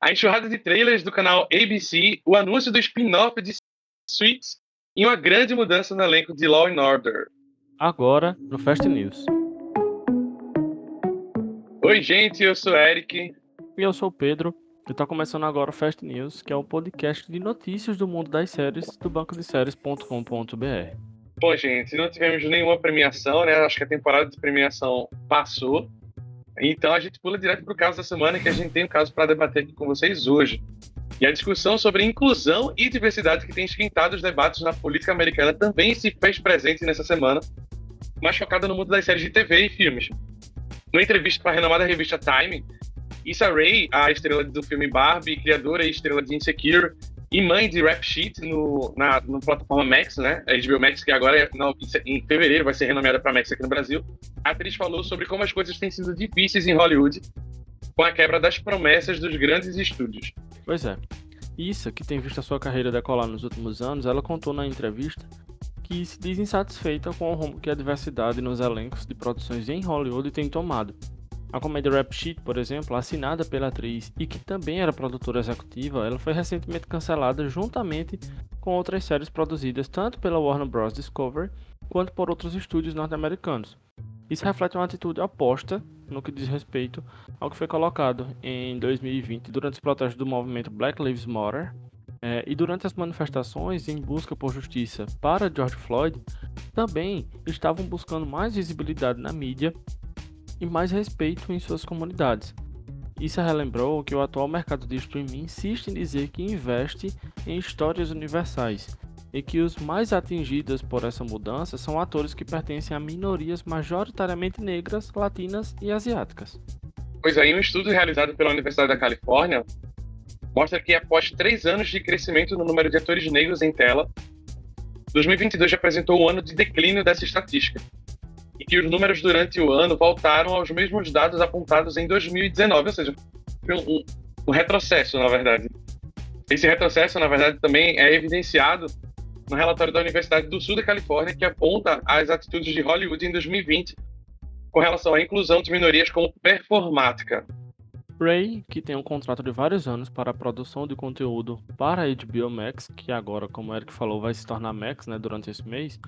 a enxurrada de trailers do canal ABC, o anúncio do spin-off de Suits e uma grande mudança no elenco de Law and Order. Agora, no Fast News. Oi, gente, eu sou Eric. E eu sou o Pedro. E tá começando agora o Fast News, que é o podcast de notícias do mundo das séries do banco de séries.com.br. Bom, gente, não tivemos nenhuma premiação, né? Acho que a temporada de premiação passou. Então a gente pula direto para o caso da semana, que a gente tem um caso para debater aqui com vocês hoje. E a discussão sobre inclusão e diversidade que tem esquentado os debates na política americana também se fez presente nessa semana, mais focada no mundo das séries de TV e filmes. Numa entrevista para a renomada revista Time, Issa Rae, a estrela do filme Barbie, criadora e estrela de Insecure, e mãe de Rap Sheet no, na, na plataforma Max, né? A HBO Max, que agora, não, em fevereiro, vai ser renomeada para Max aqui no Brasil. A atriz falou sobre como as coisas têm sido difíceis em Hollywood com a quebra das promessas dos grandes estúdios. Pois é. Issa, que tem visto a sua carreira decolar nos últimos anos, ela contou na entrevista que se diz insatisfeita com o rumo que a diversidade nos elencos de produções em Hollywood tem tomado a comédia Rap Sheet, por exemplo, assinada pela atriz e que também era produtora executiva, ela foi recentemente cancelada juntamente com outras séries produzidas tanto pela Warner Bros. Discovery quanto por outros estúdios norte-americanos. Isso reflete uma atitude oposta no que diz respeito ao que foi colocado em 2020 durante os protestos do movimento Black Lives Matter é, e durante as manifestações em busca por justiça para George Floyd, também estavam buscando mais visibilidade na mídia e mais respeito em suas comunidades. Isso relembrou que o atual mercado de streaming insiste em dizer que investe em histórias universais e que os mais atingidos por essa mudança são atores que pertencem a minorias majoritariamente negras, latinas e asiáticas. Pois aí, um estudo realizado pela Universidade da Califórnia mostra que após três anos de crescimento no número de atores negros em tela, 2022 apresentou um ano de declínio dessa estatística, e que os números durante o ano voltaram aos mesmos dados apontados em 2019, ou seja, um, um retrocesso, na verdade. Esse retrocesso, na verdade, também é evidenciado no relatório da Universidade do Sul da Califórnia, que aponta as atitudes de Hollywood em 2020 com relação à inclusão de minorias como performática. Ray, que tem um contrato de vários anos para a produção de conteúdo para a HBO Max, que agora, como o Eric falou, vai se tornar Max né, durante esse mês,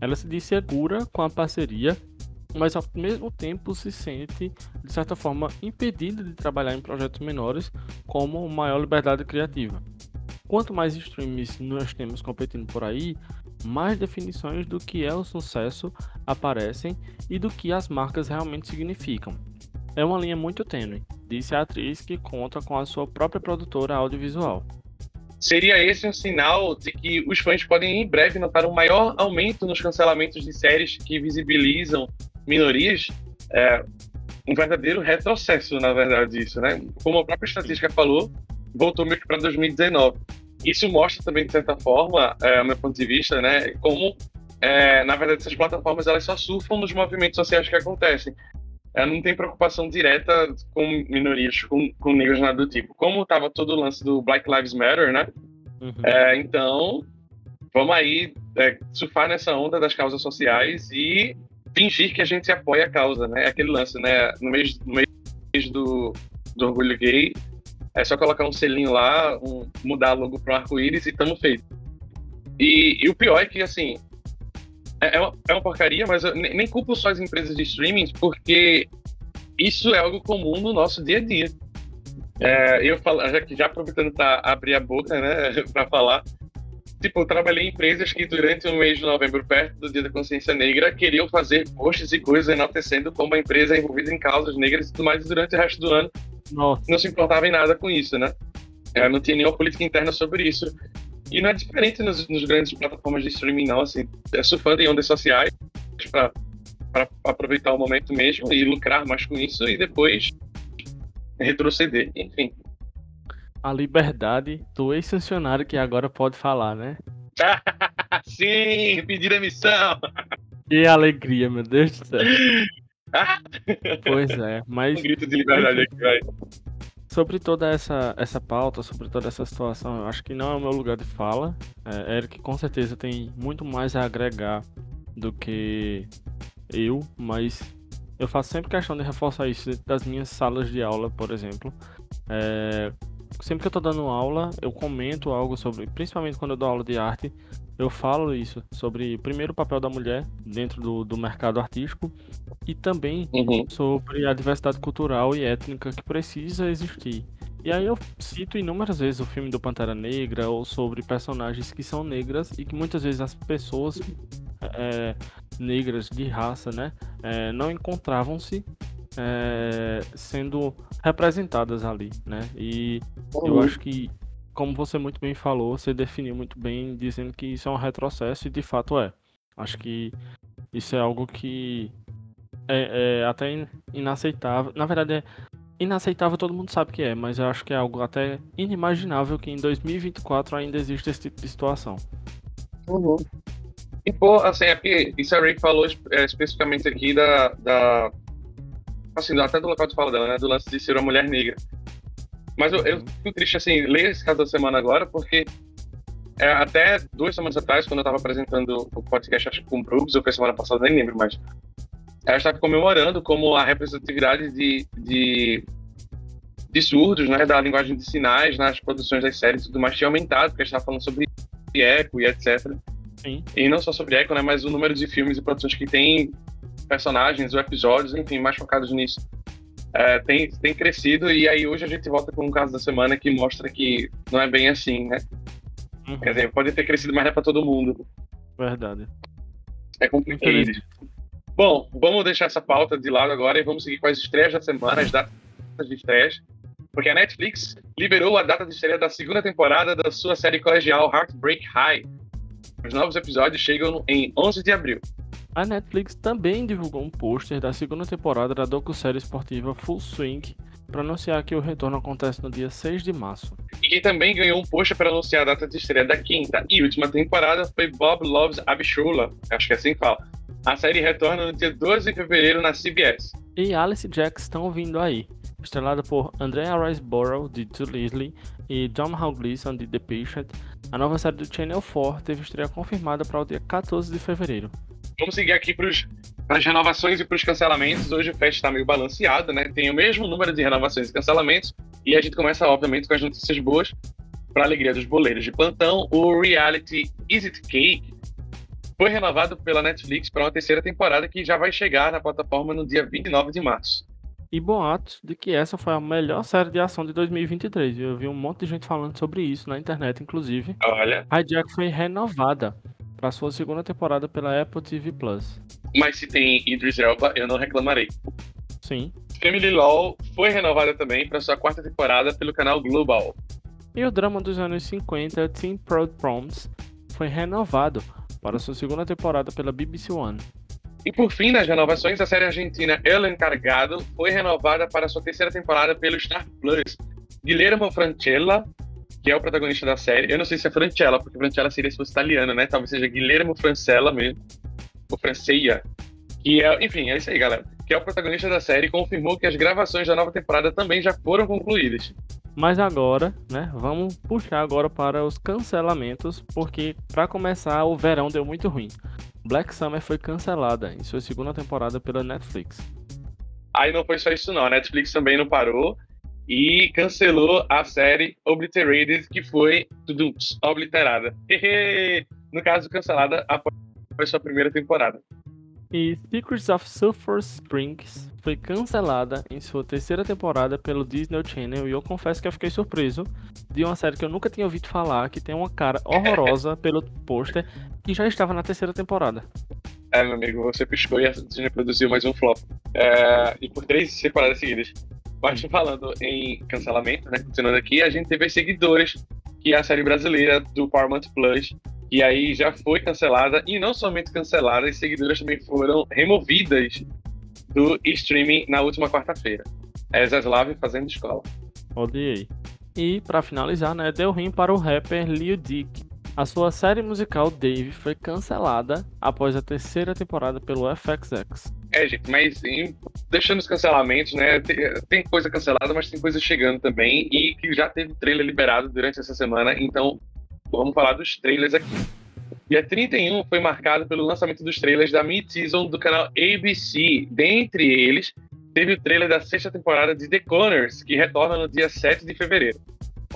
ela se diz segura com a parceria, mas ao mesmo tempo se sente, de certa forma, impedida de trabalhar em projetos menores como maior liberdade criativa. Quanto mais streams nós temos competindo por aí, mais definições do que é o sucesso aparecem e do que as marcas realmente significam. É uma linha muito tênue, disse a atriz que conta com a sua própria produtora audiovisual. Seria esse um sinal de que os fãs podem em breve notar um maior aumento nos cancelamentos de séries que visibilizam minorias? É um verdadeiro retrocesso, na verdade, isso, né? Como a própria estatística falou, voltou meio que para 2019. Isso mostra também, de certa forma, é, meu ponto de vista, né, como, é, na verdade, essas plataformas elas só surfam nos movimentos sociais que acontecem ela não tem preocupação direta com minorias, com, com negros, nada do tipo. Como estava todo o lance do Black Lives Matter, né? Uhum. É, então, vamos aí é, surfar nessa onda das causas sociais e fingir que a gente apoia a causa, né? Aquele lance, né? No mês, no mês do, do orgulho gay, é só colocar um selinho lá, um, mudar logo pro arco-íris e estamos feitos. E, e, o pior é que, assim, é, é, uma, é uma porcaria, mas eu nem, culpo só as empresas de streaming, porque isso é algo comum no nosso dia a dia. É, eu falo, já já aproveitando para abrir a boca, né, para falar, tipo, eu trabalhei em empresas que durante o mês de novembro, perto do Dia da Consciência Negra, queriam fazer posts e coisas enaltecendo como a empresa é envolvida em causas negras e tudo mais, e durante o resto do ano Nossa. não se importava em nada com isso, né? É, não tinha nenhuma política interna sobre isso. E não é diferente nos, nos grandes plataformas de streaming, não. Assim, é surfando em ondas sociais para aproveitar o momento mesmo e lucrar mais com isso e depois retroceder, enfim. A liberdade do ex-funcionário que agora pode falar, né? Sim, pedir emissão. Que alegria, meu Deus do céu. pois é, mas. Um grito de liberdade aqui, vai sobre toda essa, essa pauta, sobre toda essa situação, eu acho que não é o meu lugar de fala. É, Eric com certeza tem muito mais a agregar do que eu, mas eu faço sempre questão de reforçar isso das minhas salas de aula, por exemplo. É, sempre que eu tô dando aula, eu comento algo sobre, principalmente quando eu dou aula de arte, eu falo isso, sobre primeiro o papel da mulher dentro do, do mercado artístico e também uhum. sobre a diversidade cultural e étnica que precisa existir. E aí eu cito inúmeras vezes o filme do Pantera Negra ou sobre personagens que são negras e que muitas vezes as pessoas é, negras de raça, né, é, não encontravam-se é, sendo representadas ali, né? E uhum. eu acho que, como você muito bem falou, você definiu muito bem dizendo que isso é um retrocesso e de fato é. Acho que isso é algo que é, é até inaceitável. Na verdade, é inaceitável, todo mundo sabe que é, mas eu acho que é algo até inimaginável que em 2024 ainda existe esse tipo de situação. Uhum. E, pô, assim, é porque isso a Ray falou é, especificamente aqui da, da assim, até do local de fala dela, né? Do lance de ser uma mulher negra. Mas eu, eu fico triste, assim, ler esse caso da semana agora, porque é, até duas semanas atrás, quando eu estava apresentando o podcast, acho com o Brooks, ou foi semana passada, nem lembro mais, ela estava comemorando como a representatividade de, de, de, surdos, né, da linguagem de sinais nas produções das séries e tudo mais tinha aumentado, porque a gente estava falando sobre eco e etc. Sim. E não só sobre eco, né, mas o número de filmes e produções que tem personagens ou episódios, enfim, mais focados nisso. É, tem, tem crescido e aí hoje a gente volta com um caso da semana que mostra que não é bem assim, né? Uhum. Quer dizer, pode ter crescido, mas não é pra todo mundo. Verdade. É complicado. Bom, vamos deixar essa pauta de lado agora e vamos seguir com as estreias da semana, as datas de estreias. Porque a Netflix liberou a data de estreia da segunda temporada da sua série colegial Heartbreak High. Os novos episódios chegam em 11 de abril. A Netflix também divulgou um pôster da segunda temporada da docu-série esportiva Full Swing para anunciar que o retorno acontece no dia 6 de março. E quem também ganhou um pôster para anunciar a data de estreia da quinta e última temporada foi Bob Loves Abishula, acho que é assim que fala. A série retorna no dia 12 de fevereiro na CBS. E Alice Jacks estão vindo aí. Estrelada por Andrea Riseborough, de To Leslie, e John Hal Gleason, de The Patient, a nova série do Channel 4 teve estreia confirmada para o dia 14 de fevereiro. Vamos seguir aqui para as renovações e para os cancelamentos. Hoje o Fest está meio balanceado, né? Tem o mesmo número de renovações e cancelamentos. E a gente começa, obviamente, com as notícias boas. Para alegria dos boleiros de plantão, o reality Is It Cake foi renovado pela Netflix para uma terceira temporada que já vai chegar na plataforma no dia 29 de março. E boatos de que essa foi a melhor série de ação de 2023. Eu vi um monte de gente falando sobre isso na internet, inclusive. Olha. A Jack foi renovada para sua segunda temporada pela Apple TV Plus. Mas se tem Idris Elba, eu não reclamarei. Sim. Family Law foi renovada também para sua quarta temporada pelo canal Global. E o drama dos anos 50, Teen Proud Proms, foi renovado para sua segunda temporada pela BBC One. E por fim, nas renovações, a série argentina El Encargado foi renovada para sua terceira temporada pelo Star Plus. Guilherme Francella que é o protagonista da série. Eu não sei se é Francella, porque Francella seria se fosse italiana, né? Talvez seja Guilherme Francella mesmo, ou Franceia. Que é, enfim, é isso aí, galera. Que é o protagonista da série confirmou que as gravações da nova temporada também já foram concluídas. Mas agora, né, vamos puxar agora para os cancelamentos, porque para começar, o verão deu muito ruim. Black Summer foi cancelada em sua segunda temporada pela Netflix. Aí não foi só isso não, a Netflix também não parou e cancelou a série Obliterated, que foi tudo obliterada. no caso, cancelada após sua primeira temporada. E Secrets of Sulphur Springs foi cancelada em sua terceira temporada pelo Disney Channel e eu confesso que eu fiquei surpreso de uma série que eu nunca tinha ouvido falar, que tem uma cara horrorosa pelo pôster e já estava na terceira temporada. É, meu amigo, você piscou e a Disney produziu mais um flop. É, e por três temporadas seguidas. Mas falando em cancelamento, né? Continuando aqui, a gente teve as seguidores, que é a série brasileira do Paramount Plus, e aí já foi cancelada, e não somente cancelada, as seguidoras também foram removidas do streaming na última quarta-feira. É Zaslav fazendo escola. Odiei. E, para finalizar, né, deu ruim para o rapper Lil Dick. A sua série musical Dave foi cancelada após a terceira temporada pelo FXX. É, gente, mas em, deixando os cancelamentos, né? Tem, tem, coisa cancelada, mas tem coisa chegando também. E que já teve trailer liberado durante essa semana. Então, vamos falar dos trailers aqui. Dia 31 foi marcado pelo lançamento dos trailers da mid-season do canal ABC. Dentre eles, teve o trailer da sexta temporada de The Connors, que retorna no dia 7 de fevereiro.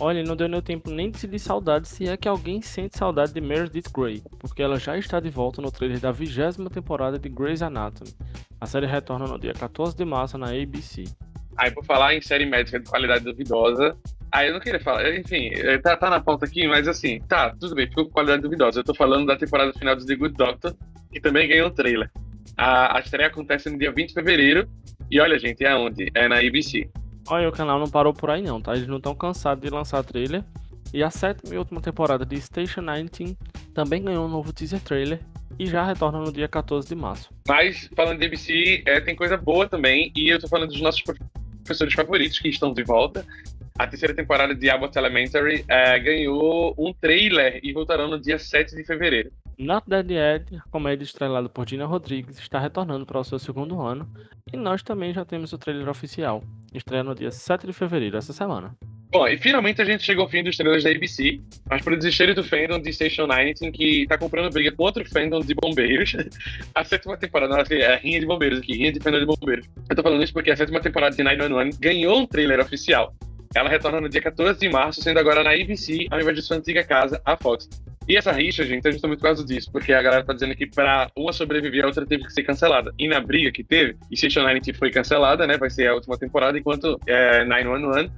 Olha, não deu nem tempo nem de se de saudade, se é que alguém sente saudade de Meredith Grey, porque ela já está de volta no trailer da vigésima temporada de Grey's Anatomy. A série retorna no dia 14 de março na ABC. Aí, por falar em série médica de qualidade duvidosa, aí eu não queria falar, enfim, eh, tá, tá na pauta aqui, mas assim, tá, tudo bem, ficou com qualidade duvidosa. Eu tô falando da temporada final de The Good Doctor, que também ganhou o trailer. A, a estreia acontece no dia 20 de fevereiro, e olha, gente, é onde? É na ABC. Olha, o canal não parou por aí não, tá? Eles não estão cansados de lançar trailer. E a sétima e última temporada de Station 19 também ganhou um novo teaser trailer e já retorna no dia 14 de março. Mas, falando de ABC, é, tem coisa boa também, e eu tô falando dos nossos professores favoritos que estão de volta. A terceira temporada de Abbott Elementary é, ganhou um trailer e voltarão no dia 7 de fevereiro. Not Dead a comédia estrelada por Gina Rodrigues, está retornando para o seu segundo ano e nós também já temos o trailer oficial. Estreia no dia 7 de fevereiro, essa semana. Bom, e finalmente a gente chegou ao fim dos trailers da ABC, mas por desespero do fandom de Station 19, que tá comprando briga com outro fandom de bombeiros. A sétima temporada, não, assim, é rinha de bombeiros aqui, rinha de fandom de bombeiros. Eu tô falando isso porque a sétima temporada de 911 ganhou um trailer oficial. Ela retorna no dia 14 de março, sendo agora na ABC, ao invés de sua antiga casa, a Fox. E essa rixa, gente, é justamente por causa disso, porque a galera tá dizendo que pra uma sobreviver, a outra teve que ser cancelada. E na briga que teve, Station 90 foi cancelada, né? Vai ser a última temporada, enquanto é, 911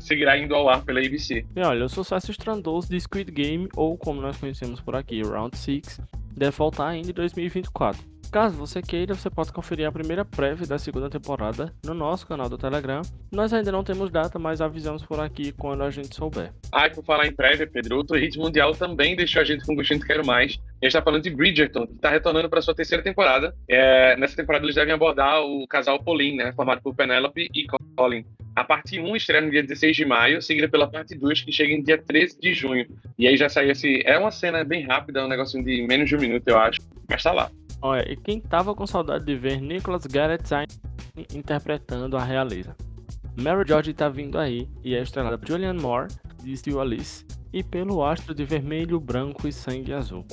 seguirá indo ao ar pela ABC. E olha, o sucesso estrondoso de Squid Game, ou como nós conhecemos por aqui, Round 6, deve voltar ainda em 2024. Caso você queira, você pode conferir a primeira prévia da segunda temporada no nosso canal do Telegram. Nós ainda não temos data, mas avisamos por aqui quando a gente souber. Ah, e por falar em prévia, Pedro, outro hit mundial também deixou a gente com gostinho de quero mais. A gente está falando de Bridgerton, que está retornando para sua terceira temporada. É, nessa temporada eles devem abordar o casal Pauline, né, formado por Penelope e Colin. A parte 1 estreia no dia 16 de maio, seguida pela parte 2, que chega em dia 13 de junho. E aí já saiu esse. É uma cena bem rápida, um negocinho de menos de um minuto, eu acho. Mas tá lá. Olha, e quem tava com saudade de ver Nicholas Garrett interpretando a realeza? Mary George tá vindo aí e é estrelada por Julianne Moore, de Steel Alice, e pelo astro de vermelho, branco e sangue azul.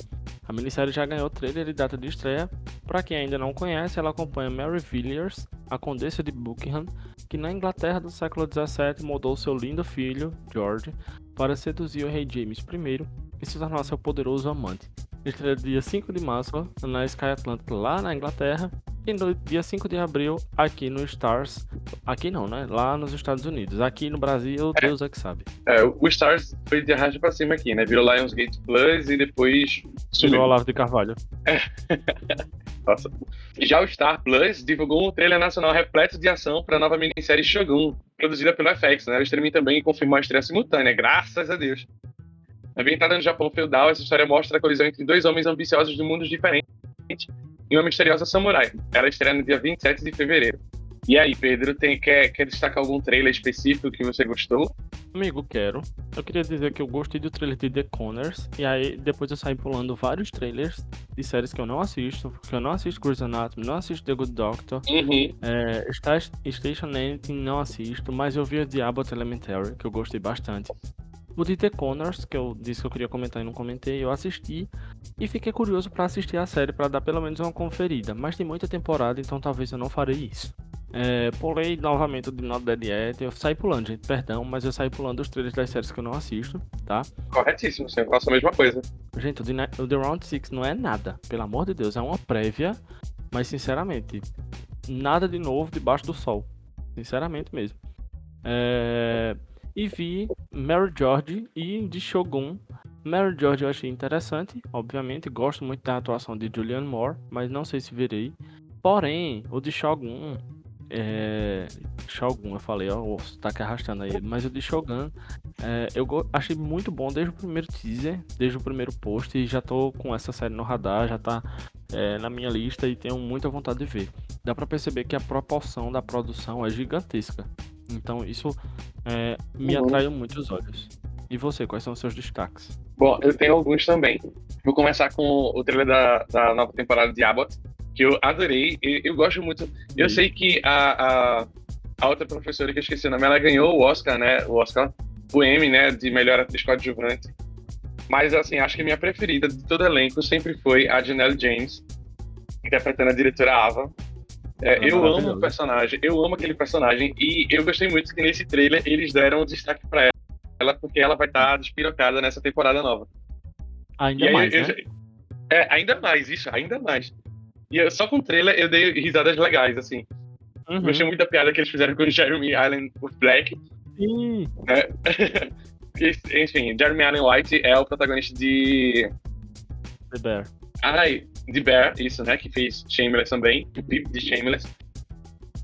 A minissérie já ganhou trailer e data de estreia. Para quem ainda não conhece, ela acompanha Mary Villiers, a condessa de Buckingham, que na Inglaterra do século XVII mudou seu lindo filho, George, para seduzir o rei James I e se tornar seu poderoso amante estreia dia 5 de março na Sky Atlantic lá na Inglaterra e no dia 5 de abril aqui no Stars. Aqui não, né? Lá nos Estados Unidos. Aqui no Brasil, é. Deus é que sabe. É, o Stars foi de arrasto pra cima aqui, né? Virou Lionsgate Plus e depois sumiu. Virou Olavo de Carvalho. É. Nossa. Já o Star Plus divulgou um trailer nacional repleto de ação para a nova minissérie Shogun, produzida pelo FX, né? O streaming também confirmou a estreia simultânea, graças a Deus. Ambientada no Japão feudal, essa história mostra a colisão entre dois homens ambiciosos de mundos diferentes e uma misteriosa samurai. Ela estreia no dia 27 de fevereiro. E aí, Pedro, tem, quer, quer destacar algum trailer específico que você gostou? Amigo, quero. Eu queria dizer que eu gostei do trailer de The Connors. E aí, depois eu saí pulando vários trailers de séries que eu não assisto. Porque eu não assisto Grey's Anatomy, não assisto The Good Doctor. Uhum. É, Station 19 não assisto. Mas eu vi o Diablo Elementary, que eu gostei bastante. O de The Connors, que eu disse que eu queria comentar e não comentei, eu assisti e fiquei curioso para assistir a série para dar pelo menos uma conferida, mas tem muita temporada, então talvez eu não farei isso. É, pulei novamente o Not Dead Yet, eu saí pulando, gente, perdão, mas eu saí pulando os trailers das séries que eu não assisto, tá? Corretíssimo, você faço a mesma coisa. Gente, o The, o The Round 6 não é nada, pelo amor de Deus, é uma prévia, mas sinceramente, nada de novo debaixo do sol, sinceramente mesmo. É e vi Mary George e de Shogun. Mary George eu achei interessante, obviamente, gosto muito da atuação de Julianne Moore, mas não sei se verei. Porém, o de Shogun, é... Shogun, eu falei, ó, tá que arrastando aí, mas o de Shogun, é, eu achei muito bom desde o primeiro teaser, desde o primeiro post, e já tô com essa série no radar, já tá é, na minha lista e tenho muita vontade de ver. Dá para perceber que a proporção da produção é gigantesca. Então isso é, me uhum. atraiu muito os olhos. E você, quais são os seus destaques? Bom, eu tenho alguns também. Vou começar com o trailer da, da nova temporada de Abbott, que eu adorei. Eu, eu gosto muito. Eu sei que a, a, a, outra professora que eu esqueci o nome, ela ganhou o Oscar, né? O Oscar, o M, né? De melhor atriz coadjuvante. Mas, assim, acho que minha preferida de todo elenco sempre foi a Janelle James, interpretando a diretora Ava. É, eu amo o personagem, eu amo aquele personagem e eu gostei muito que nesse trailer eles deram destaque para ela porque ela vai estar tá despirocada nessa temporada nova. Ainda aí, mais, eu, né? é, ainda mais, isso, ainda mais. E eu, só com o trailer eu dei risadas legais, assim. Uhum. Gostei muito da piada que eles fizeram com o Jeremy Allen Black. Sim. Né? Enfim, Jeremy Allen White é o protagonista de. The Bear. Ai, The Bear, isso, né? Que fez Shameless também, o clipe de Shameless.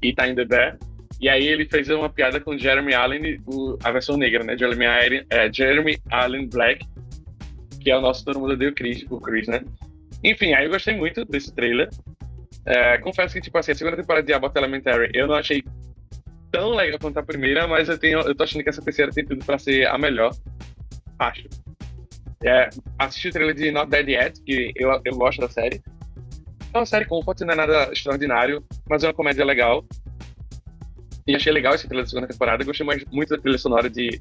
E tá em The Bear. E aí ele fez uma piada com Jeremy Allen, o, a versão negra, né? Jeremy Allen, é, Jeremy Allen Black, que é o nosso Todo Mundo o Chris, o Chris, né? Enfim, aí eu gostei muito desse trailer. É, confesso que, tipo assim, a segunda temporada de Abbott Elementary eu não achei tão legal quanto a primeira, mas eu, tenho, eu tô achando que essa terceira tem tudo pra ser a melhor. Acho. É, assisti o trailer de Not Dead Yet, que eu, eu gosto da série. É uma série comfort, não é nada extraordinário, mas é uma comédia legal. E achei legal esse trailer da segunda temporada. Gostei mais, muito da trilha sonora de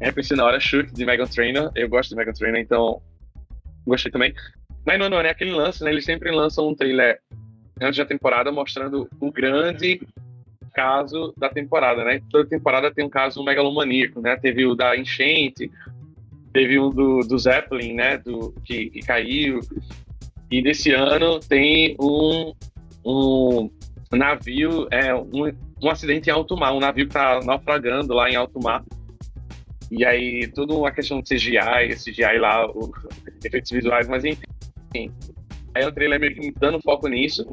Repensei na hora Shoot, de Megan Trainor. Eu gosto de Megan Trainor, então gostei também. Mas não, não, é aquele lance, né? Eles sempre lançam um trailer antes da temporada mostrando o grande caso da temporada, né? Toda temporada tem um caso megalomaníaco, né? Teve o da enchente, teve um do, do Zeppelin, né? Do, que, que caiu. E desse ano tem um, um navio, é, um, um acidente em alto mar, um navio que tá naufragando lá em alto mar. E aí, tudo uma questão de CGI, CGI lá, os efeitos visuais, mas enfim. Aí o trailer meio que dando foco nisso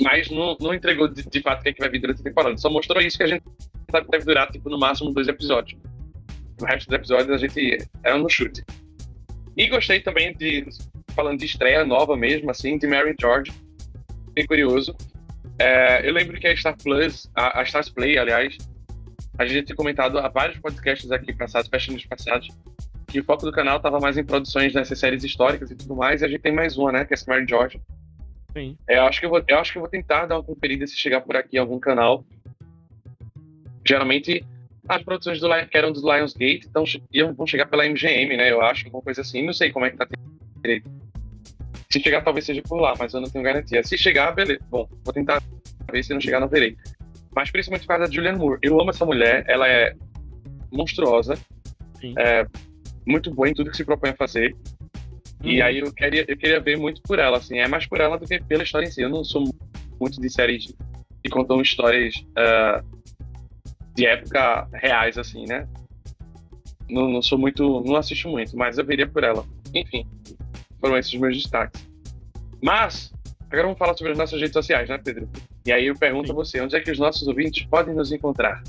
mas não, não entregou de, de fato o que, é que vai vir durante a temporada. Só mostrou isso que a gente sabe que deve durar, tipo, no máximo dois episódios. O resto dos episódios a gente era no chute. E gostei também de, falando de estreia nova mesmo, assim, de Mary George. Fiquei curioso. É, eu lembro que a Star Plus, a, a Stars Play, aliás, a gente tinha comentado há vários podcasts aqui passados, festas passados, que o foco do canal estava mais em produções dessas séries históricas e tudo mais, e a gente tem mais uma, né, que é a Mary George, Sim. É, eu, acho que eu, vou, eu acho que eu vou tentar dar uma conferida se chegar por aqui em algum canal. Geralmente, as produções do, que eram dos Lionsgate então, vão chegar pela MGM, né? Eu acho, alguma coisa assim. Não sei como é que tá direito. Se chegar, talvez seja por lá, mas eu não tenho garantia. Se chegar, beleza. Bom, vou tentar ver. Se não chegar, não verei. Mas principalmente por causa da Julianne Moore. Eu amo essa mulher. Ela é monstruosa. É muito boa em tudo que se propõe a fazer. E uhum. aí eu queria, eu queria ver muito por ela, assim. É mais por ela do que pela história em si. Eu não sou muito de séries que contam histórias uh, de época reais, assim, né? Não, não sou muito. Não assisto muito, mas eu veria por ela. Enfim, foram esses os meus destaques. Mas, agora vamos falar sobre as nossas redes sociais, né, Pedro? E aí eu pergunto Sim. a você, onde é que os nossos ouvintes podem nos encontrar?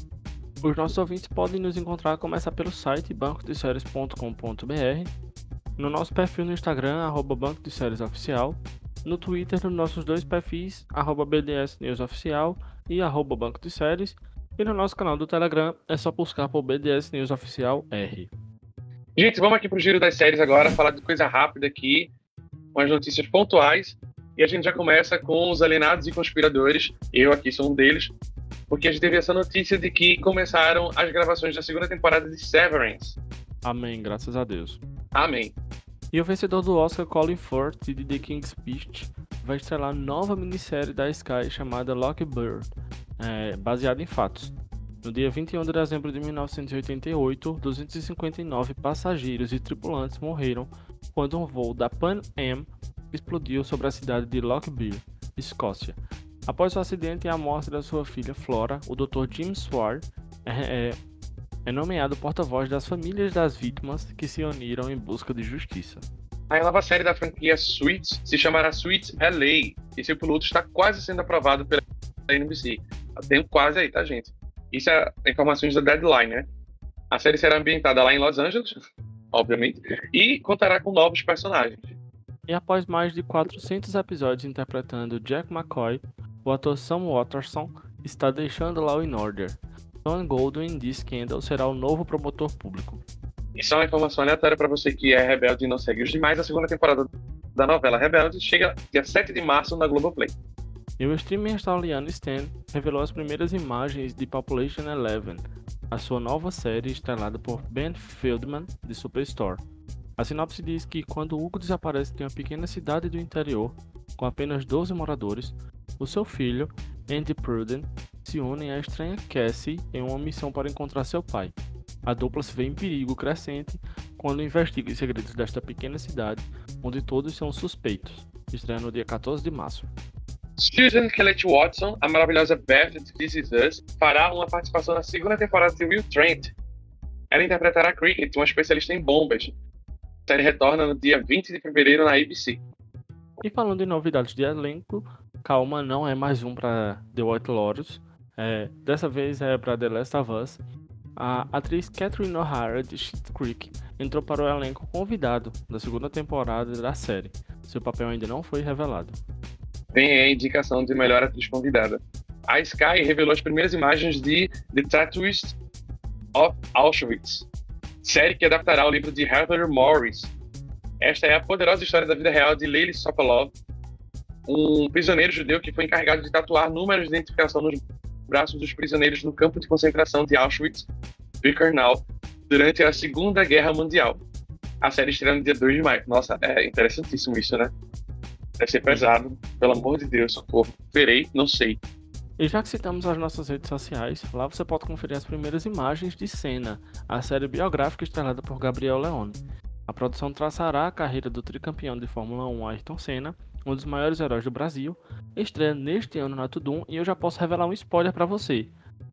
Os nossos ouvintes podem nos encontrar, começar pelo site bancodeséries.com.br no nosso perfil no Instagram, arroba Banco de Séries Oficial, no Twitter, nos nossos dois perfis, arroba BDS News Oficial e arroba Banco de Séries, e no nosso canal do Telegram é só buscar por BDS News Oficial R. Gente, vamos aqui pro giro das séries agora, falar de coisa rápida aqui, com as notícias pontuais, e a gente já começa com os alienados e conspiradores, eu aqui sou um deles, porque a gente teve essa notícia de que começaram as gravações da segunda temporada de Severance. Amém, graças a Deus. Amém. E o vencedor do Oscar, Colin Firth, de The King's Speech, vai estrelar nova minissérie da Sky chamada Lockbird, é, baseada em fatos. No dia 21 de dezembro de 1988, 259 passageiros e tripulantes morreram quando um voo da Pan Am explodiu sobre a cidade de Lockbird, Escócia. Após o acidente e a morte da sua filha Flora, o Dr. Jim Sward é, é, é nomeado porta-voz das famílias das vítimas que se uniram em busca de justiça. A nova série da franquia Suits se chamará Suits LA e seu piloto está quase sendo aprovado pela NBC. Tenho quase aí, tá, gente? Isso é informações da Deadline, né? A série será ambientada lá em Los Angeles, obviamente, e contará com novos personagens. E após mais de 400 episódios interpretando Jack McCoy, o ator Sam Watterson está deixando Law in Order, Sean Goldwyn diz que Kendall será o novo promotor público. Isso é uma informação aleatória para você que é rebelde e não segue os demais. A segunda temporada da novela Rebelde chega dia 7 de março na Globoplay. E o streamer australiano Stan revelou as primeiras imagens de Population Eleven, a sua nova série estrelada por Ben Feldman de Superstore. A sinopse diz que quando Hugo desaparece de uma pequena cidade do interior, com apenas 12 moradores, o seu filho, Andy Pruden, se unem à estranha Cassie em uma missão para encontrar seu pai. A dupla se vê em perigo crescente quando investiga os segredos desta pequena cidade, onde todos são suspeitos. Estreia no dia 14 de março. Susan Kellett Watson, a maravilhosa Beth de This Is Us, fará uma participação na segunda temporada de Will Trent. Ela interpretará Cricket, uma especialista em bombas. A série retorna no dia 20 de fevereiro na ABC. E falando em novidades de elenco, Calma não é mais um para The White Lotus. É, dessa vez é para The Last of Us. A atriz Catherine O'Hara de Schitt's Creek entrou para o elenco convidado da segunda temporada da série. Seu papel ainda não foi revelado. Vem a indicação de melhor atriz convidada. A Sky revelou as primeiras imagens de The Tattooist of Auschwitz, série que adaptará o livro de Heather Morris. Esta é a poderosa história da vida real de Leili Sokolov, um prisioneiro judeu que foi encarregado de tatuar números de identificação nos braços dos prisioneiros no campo de concentração de Auschwitz-Birkenau durante a Segunda Guerra Mundial. A série estreia no dia 2 de maio. Nossa, é interessantíssimo isso, né? Deve ser pesado. Pelo amor de Deus, socorro. Verei, não sei. E já que citamos as nossas redes sociais, lá você pode conferir as primeiras imagens de Cena, a série biográfica estrelada por Gabriel Leone. A produção traçará a carreira do tricampeão de Fórmula 1 Ayrton Senna, um dos maiores heróis do Brasil, estreia neste ano na Tudum e eu já posso revelar um spoiler para você.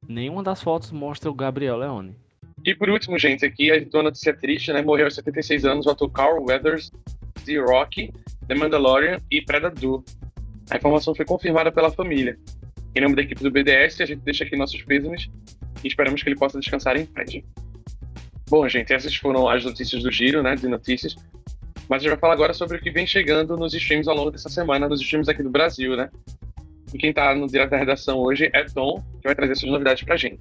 Nenhuma das fotos mostra o Gabriel Leone. E por último, gente, aqui a uma notícia triste, né? Morreu aos 76 anos o ator Carl Weathers de Rocky, The Mandalorian e Predator. A informação foi confirmada pela família. Em nome da equipe do BDS, a gente deixa aqui nossos pêsames e esperamos que ele possa descansar em paz. Bom, gente, essas foram as notícias do Giro, né, de notícias. Mas a gente vai falar agora sobre o que vem chegando nos streams ao longo dessa semana, nos streams aqui do Brasil, né? E quem tá no direto da redação hoje é Tom, que vai trazer essas novidades pra gente.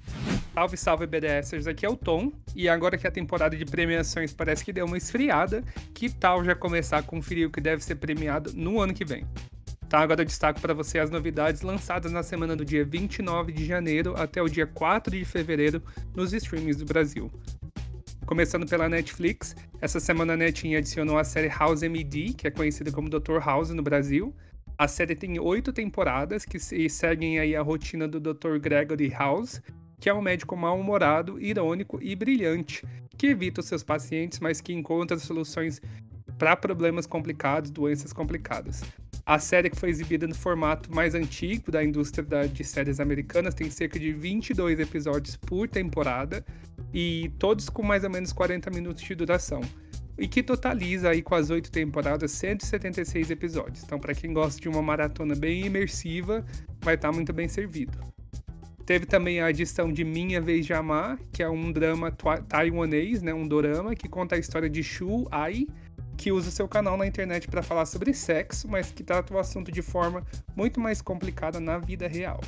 Salve, salve, BDSers! Aqui é o Tom, e agora que a temporada de premiações parece que deu uma esfriada, que tal já começar a conferir o que deve ser premiado no ano que vem? Tá, agora eu destaco para você as novidades lançadas na semana do dia 29 de janeiro até o dia 4 de fevereiro nos streamings do Brasil. Começando pela Netflix, essa semana a Netinha adicionou a série House MD, que é conhecida como Dr. House no Brasil. A série tem oito temporadas que seguem aí a rotina do Dr. Gregory House, que é um médico mal-humorado, irônico e brilhante, que evita os seus pacientes, mas que encontra soluções para problemas complicados, doenças complicadas. A série que foi exibida no formato mais antigo da indústria de séries americanas tem cerca de 22 episódios por temporada e todos com mais ou menos 40 minutos de duração. E que totaliza aí com as oito temporadas 176 episódios. Então, para quem gosta de uma maratona bem imersiva, vai estar tá muito bem servido. Teve também a edição de Minha Vez de Amar, que é um drama taiwanês, né, um dorama que conta a história de Shu Ai, que usa seu canal na internet para falar sobre sexo, mas que trata o assunto de forma muito mais complicada na vida real.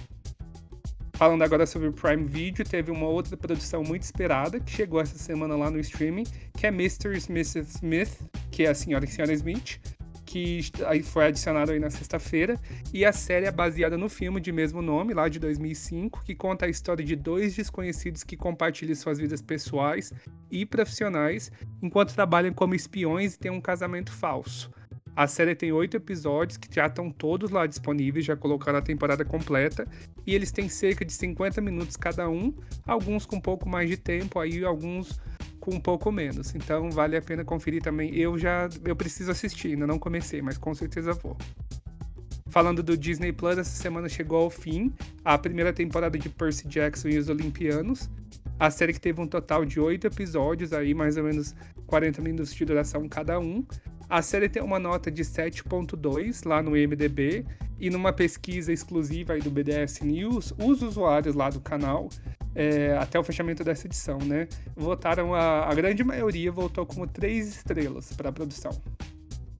Falando agora sobre o Prime Video, teve uma outra produção muito esperada que chegou essa semana lá no streaming, que é Mr. Mrs. Smith, que é a Senhora e Senhora Smith, que foi adicionado aí na sexta-feira, e a série é baseada no filme de mesmo nome, lá de 2005, que conta a história de dois desconhecidos que compartilham suas vidas pessoais e profissionais enquanto trabalham como espiões e têm um casamento falso. A série tem oito episódios que já estão todos lá disponíveis, já colocaram a temporada completa. E eles têm cerca de 50 minutos cada um, alguns com um pouco mais de tempo, aí alguns com um pouco menos. Então vale a pena conferir também. Eu já eu preciso assistir, ainda não comecei, mas com certeza vou. Falando do Disney Plus, essa semana chegou ao fim a primeira temporada de Percy Jackson e os Olimpianos. A série que teve um total de oito episódios, aí mais ou menos 40 minutos de duração cada um. A série tem uma nota de 7.2 lá no IMDb e numa pesquisa exclusiva aí do BDS News, os usuários lá do canal, é, até o fechamento dessa edição, né, votaram a, a grande maioria votou como três estrelas para a produção.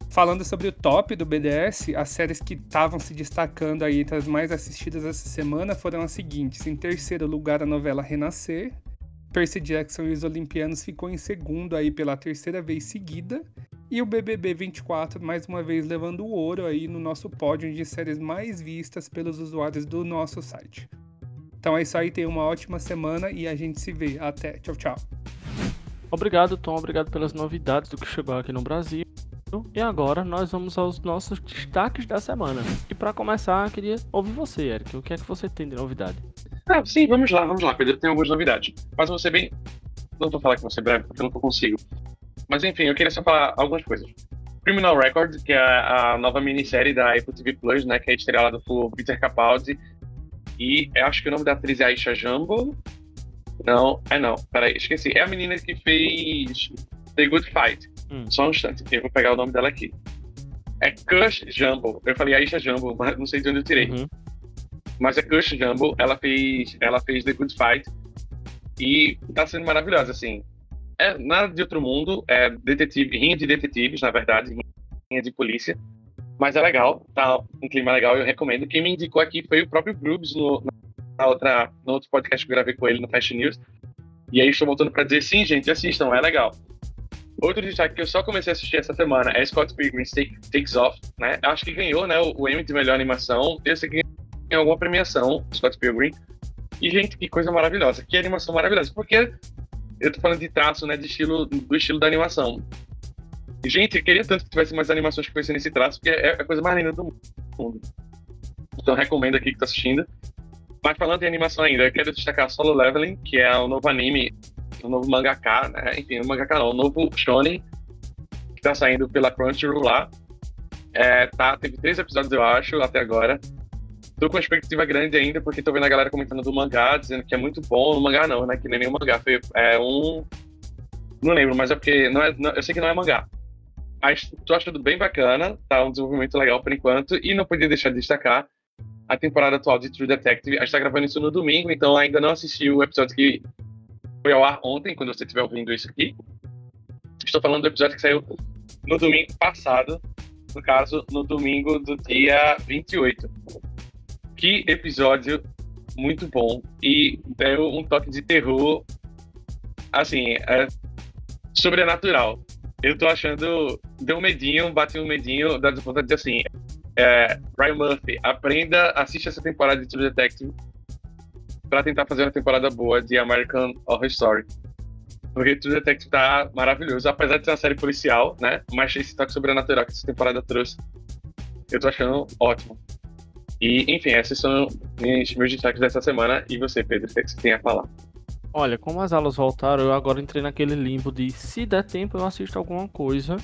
Falando sobre o top do BDS, as séries que estavam se destacando aí entre as mais assistidas essa semana foram as seguintes: em terceiro lugar, a novela Renascer. Percy Jackson e os Olimpianos ficou em segundo aí pela terceira vez seguida. E o BBB 24, mais uma vez, levando o ouro aí no nosso pódio de séries mais vistas pelos usuários do nosso site. Então é isso aí, tenha uma ótima semana e a gente se vê. Até. Tchau, tchau. Obrigado, Tom. Obrigado pelas novidades do que chegou aqui no Brasil. E agora nós vamos aos nossos destaques da semana. E para começar, queria ouvir você, Eric. O que é que você tem de novidade? Ah, sim, vamos lá, vamos lá, Pedro. Tem algumas novidades. Mas ser bem não vou falar que vou ser breve, porque eu não consigo. Mas enfim, eu queria só falar algumas coisas. Criminal Record, que é a nova minissérie da Apple TV Plus, né, que é estrelada por Peter Capaldi. E eu acho que o nome da atriz é Aisha Jumbo. Não, é não, peraí, esqueci. É a menina que fez The Good Fight. Hum. Só um instante, eu vou pegar o nome dela aqui. É Kush Jumbo. Eu falei Aisha Jumbo, mas não sei de onde eu tirei. Uhum. Mas é Kush Jumbo, ela fez, ela fez The Good Fight. E tá sendo maravilhosa, assim. É nada de outro mundo, é detetive, rinha de detetives, na verdade, rinha de polícia. Mas é legal, tá um clima legal, eu recomendo. Quem me indicou aqui foi o próprio Grubs no, na outra, no outro podcast que eu gravei com ele no Fast News. E aí estou voltando para dizer, sim, gente, assistam, é legal. Outro destaque que eu só comecei a assistir essa semana é Scott Pilgrim Takes Off, né? Acho que ganhou, né, o Emmy de melhor animação. Eu sei que ganhou alguma premiação, Scott Pilgrim. E, gente, que coisa maravilhosa. Que animação maravilhosa. Porque eu tô falando de traço, né, de estilo, do estilo da animação. Gente, eu queria tanto que tivesse mais animações que fossem nesse traço, porque é a coisa mais linda do mundo. Então, recomendo aqui que tá assistindo. Mas falando em animação ainda, eu quero destacar Solo Leveling, que é o novo anime o novo mangaka, né? Enfim, o mangaka não, o novo shonen que tá saindo pela Crunchyroll lá. É, tá, teve três episódios, eu acho, até agora. Tô com uma expectativa grande ainda, porque tô vendo a galera comentando do mangá, dizendo que é muito bom. No mangá não, né? Que nem nenhum mangá. Foi é, um. Não lembro, mas é porque. Não é, não, eu sei que não é mangá. Mas tô achando bem bacana, tá um desenvolvimento legal por enquanto. E não podia deixar de destacar a temporada atual de True Detective. A gente tá gravando isso no domingo, então ainda não assisti o episódio que foi ao ar ontem, quando você estiver ouvindo isso aqui. Estou falando do episódio que saiu no domingo passado, no caso, no domingo do dia 28. Que episódio muito bom e deu um toque de terror, assim, é sobrenatural. Eu tô achando, deu um medinho, bati um medinho, dá vontade de assim, é, Ryan Murphy, aprenda, assiste essa temporada de True Detective para tentar fazer uma temporada boa de American Horror Story. Porque True Detective tá maravilhoso, apesar de ser uma série policial, né? Mas esse toque sobrenatural que essa temporada trouxe, eu tô achando ótimo. E, enfim, esses são meus, meus destaques dessa semana. E você, Pedro, o que, é que você tem a falar? Olha, como as aulas voltaram, eu agora entrei naquele limbo de se der tempo eu assisto alguma coisa.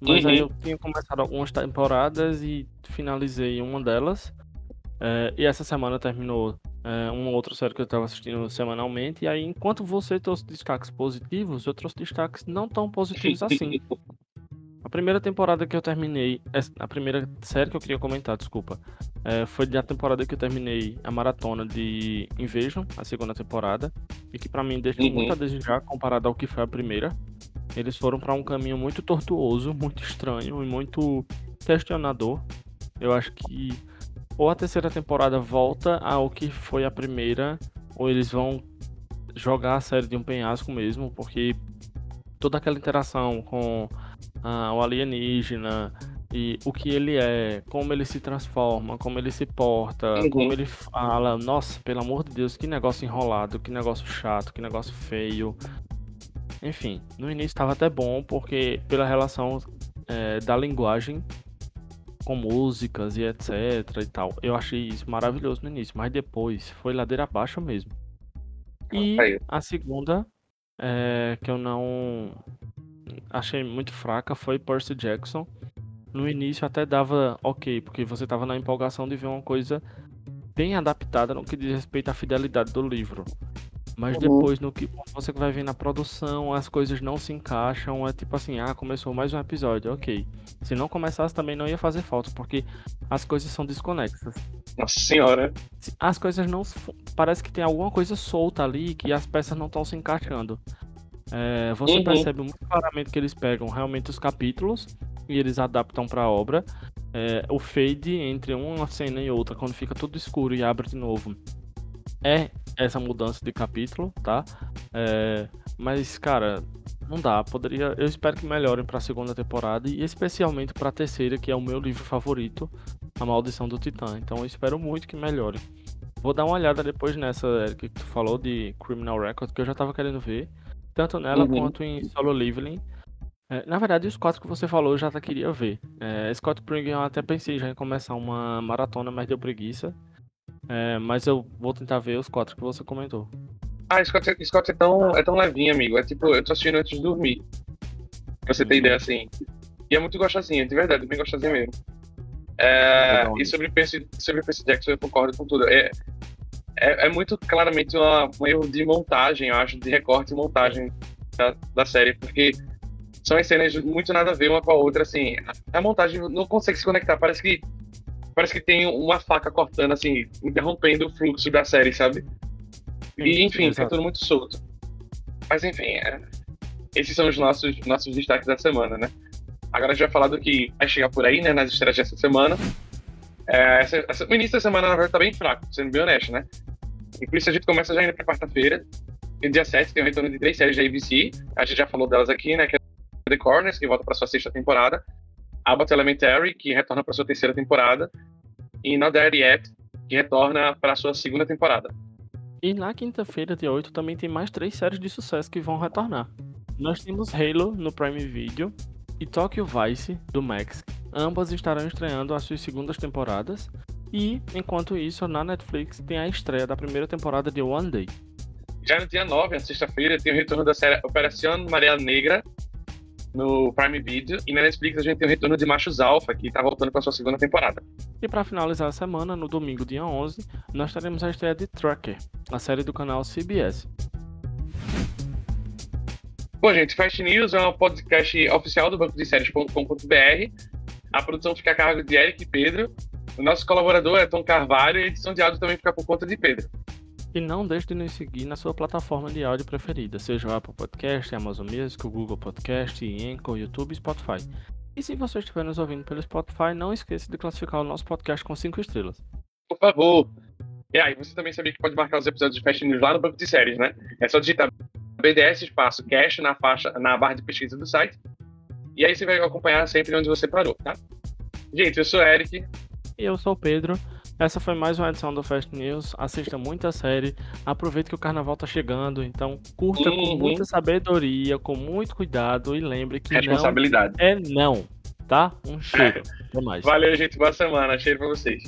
Mas uhum. aí eu tinha começado algumas temporadas e finalizei uma delas. É, e essa semana terminou é, uma outra série que eu estava assistindo semanalmente. E aí, enquanto você trouxe destaques positivos, eu trouxe destaques não tão positivos assim. Primeira temporada que eu terminei, a primeira série que eu queria comentar, desculpa, é, foi da temporada que eu terminei a maratona de Invasion, a segunda temporada, e que para mim deixou uhum. muito a desejar comparado ao que foi a primeira. Eles foram para um caminho muito tortuoso, muito estranho e muito questionador. Eu acho que ou a terceira temporada volta ao que foi a primeira, ou eles vão jogar a série de um penhasco mesmo, porque toda aquela interação com ah, o alienígena e o que ele é, como ele se transforma, como ele se porta, uhum. como ele fala, nossa, pelo amor de Deus, que negócio enrolado, que negócio chato, que negócio feio. Enfim, no início estava até bom, porque pela relação é, da linguagem com músicas e etc e tal. Eu achei isso maravilhoso no início, mas depois foi ladeira abaixo mesmo. E a segunda, é, que eu não achei muito fraca, foi Percy Jackson. No início até dava ok, porque você tava na empolgação de ver uma coisa bem adaptada no que diz respeito à fidelidade do livro. Mas uhum. depois, no que você vai ver na produção, as coisas não se encaixam. É tipo assim, ah, começou mais um episódio, ok. Se não começasse também não ia fazer falta, porque as coisas são desconexas. Nossa senhora. As coisas não. Parece que tem alguma coisa solta ali que as peças não estão se encaixando. É, você uhum. percebe muito claramente que eles pegam realmente os capítulos e eles adaptam para a obra. É, o fade entre uma cena e outra, quando fica tudo escuro e abre de novo, é essa mudança de capítulo, tá? É, mas, cara, não dá. Poderia. Eu espero que melhorem para a segunda temporada e especialmente para a terceira, que é o meu livro favorito, A Maldição do Titã. Então, eu espero muito que melhore. Vou dar uma olhada depois nessa, Eric, que tu falou de Criminal Record, que eu já tava querendo ver, tanto nela uhum. quanto em Solo Leveling. É, na verdade, os quatro que você falou eu já até queria ver. É, Scott Pilgrim eu até pensei já em começar uma maratona, mas deu preguiça. É, mas eu vou tentar ver os quatro que você comentou. Ah, Scott, Scott é, tão, é tão levinho, amigo. É tipo, eu tô assistindo antes de dormir. Pra você ter ideia, assim. E é muito gostosinho, de verdade, bem gostosinho mesmo. É, e sobre Percy, sobre Percy Jackson eu concordo com tudo. É, é, é muito claramente uma, um erro de montagem, eu acho, de recorte e montagem da, da série, porque são as cenas muito nada a ver uma com a outra, assim. A, a montagem não consegue se conectar, parece que parece que tem uma faca cortando, assim, interrompendo o fluxo da série, sabe? E, enfim, fica tudo muito solto. Mas, enfim, é... esses são os nossos, nossos destaques da semana, né? Agora a gente vai falar do que vai chegar por aí, né, nas estreias dessa semana. É, essa, essa, o início da semana, na verdade, tá bem fraco, sendo bem honesto, né? E isso a gente começa já indo pra quarta-feira. No dia 7 tem o retorno de três séries da ABC. A gente já falou delas aqui, né? Que é The Corners, que volta para sua sexta temporada. Abbott Elementary, que retorna para sua terceira temporada. E Not There Yet, que retorna para sua segunda temporada. E na quinta-feira, dia 8, também tem mais três séries de sucesso que vão retornar. Nós temos Halo no Prime Video e Tokyo Vice do Max. Ambas estarão estreando as suas segundas temporadas. E, enquanto isso, na Netflix tem a estreia da primeira temporada de One Day. Já no dia 9, na sexta-feira, tem o retorno da série Operação Maria Negra no Prime Video. E na Netflix a gente tem o retorno de Machos Alpha, que está voltando para sua segunda temporada. E para finalizar a semana, no domingo, dia 11, nós teremos a estreia de Tracker, a série do canal CBS. Bom, gente, Fast News é um podcast oficial do banco de séries.com.br. A produção fica a cargo de Eric e Pedro. O nosso colaborador é Tom Carvalho e a edição de áudio também fica por conta de Pedro. E não deixe de nos seguir na sua plataforma de áudio preferida, seja o Apple Podcast, Amazon Music, o Google Podcast, Anchor, YouTube e Spotify. E se você estiver nos ouvindo pelo Spotify, não esqueça de classificar o nosso podcast com 5 estrelas. Por favor. E aí, você também sabia que pode marcar os episódios de Fast News lá no banco de séries, né? É só digitar BDS espaço cache na faixa, na barra de pesquisa do site. E aí você vai acompanhar sempre onde você parou, tá? Gente, eu sou o Eric. E eu sou o Pedro. Essa foi mais uma edição do Fast News. Assista muita série. Aproveite que o carnaval tá chegando. Então, curta uhum. com muita sabedoria, com muito cuidado. E lembre que Responsabilidade. não é não. Tá? Um cheiro. Até mais. Valeu, gente. Boa semana. Cheiro pra vocês.